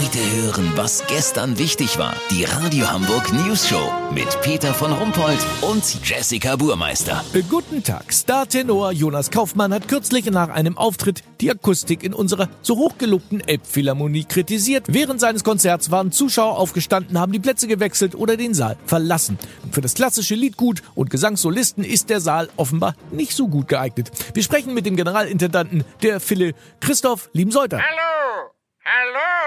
Heute hören, was gestern wichtig war. Die Radio Hamburg News Show mit Peter von Rumpold und Jessica Burmeister. Guten Tag. Star-Tenor Jonas Kaufmann hat kürzlich nach einem Auftritt die Akustik in unserer so hochgelobten Elbphilharmonie kritisiert. Während seines Konzerts waren Zuschauer aufgestanden, haben die Plätze gewechselt oder den Saal verlassen. Für das klassische Liedgut und Gesangssolisten ist der Saal offenbar nicht so gut geeignet. Wir sprechen mit dem Generalintendanten der Phile, Christoph Liebenseuter. Hallo! Hallo!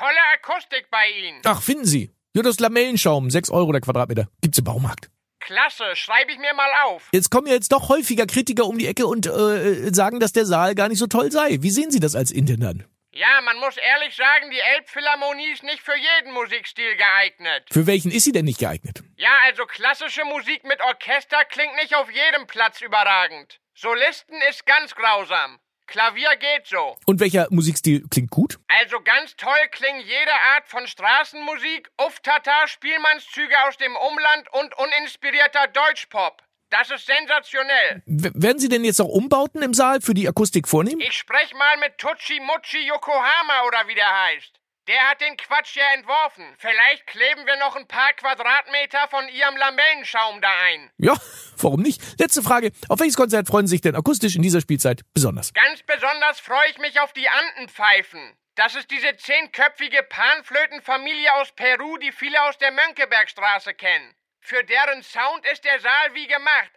Tolle Akustik bei Ihnen. Ach, finden Sie. Jonas Lamellenschaum, 6 Euro der Quadratmeter. Gibt's im Baumarkt. Klasse, schreibe ich mir mal auf. Jetzt kommen ja jetzt doch häufiger Kritiker um die Ecke und äh, sagen, dass der Saal gar nicht so toll sei. Wie sehen Sie das als Intendant? Ja, man muss ehrlich sagen, die Elbphilharmonie ist nicht für jeden Musikstil geeignet. Für welchen ist sie denn nicht geeignet? Ja, also klassische Musik mit Orchester klingt nicht auf jedem Platz überragend. Solisten ist ganz grausam. Klavier geht so. Und welcher Musikstil klingt gut? Also ganz toll klingen jede Art von Straßenmusik, Uftata, Spielmannszüge aus dem Umland und uninspirierter Deutschpop. Das ist sensationell. W werden Sie denn jetzt auch Umbauten im Saal für die Akustik vornehmen? Ich sprech mal mit Tucci Mucci Yokohama oder wie der heißt. Der hat den Quatsch ja entworfen. Vielleicht kleben wir noch ein paar Quadratmeter von ihrem Lamellenschaum da ein. Ja, warum nicht? Letzte Frage. Auf welches Konzert freuen Sie sich denn akustisch in dieser Spielzeit besonders? Ganz besonders freue ich mich auf die Andenpfeifen. Das ist diese zehnköpfige Panflötenfamilie aus Peru, die viele aus der Mönckebergstraße kennen. Für deren Sound ist der Saal wie gemacht.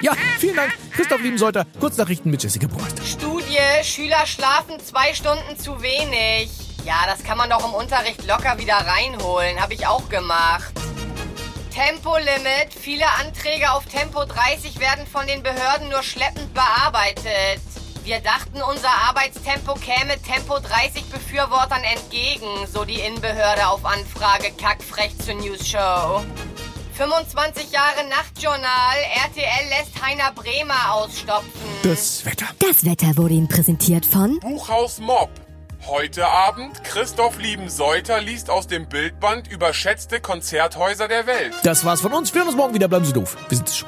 Ja, vielen Dank. Christoph Liebenseuter, Kurznachrichten mit Jessica Burmeister. Schüler schlafen zwei Stunden zu wenig. Ja, das kann man doch im Unterricht locker wieder reinholen. Habe ich auch gemacht. Tempolimit. Viele Anträge auf Tempo 30 werden von den Behörden nur schleppend bearbeitet. Wir dachten, unser Arbeitstempo käme Tempo 30 Befürwortern entgegen, so die Innenbehörde auf Anfrage kackfrech zur News Show. 25 Jahre Nachtjournal. RTL lässt Heiner Bremer ausstopfen. Das Wetter. Das Wetter wurde Ihnen präsentiert von Buchhaus Mob. Heute Abend Christoph Liebenseuter liest aus dem Bildband überschätzte Konzerthäuser der Welt. Das war's von uns. Wir hören uns morgen wieder. Bleiben Sie doof. Wir sind es schon.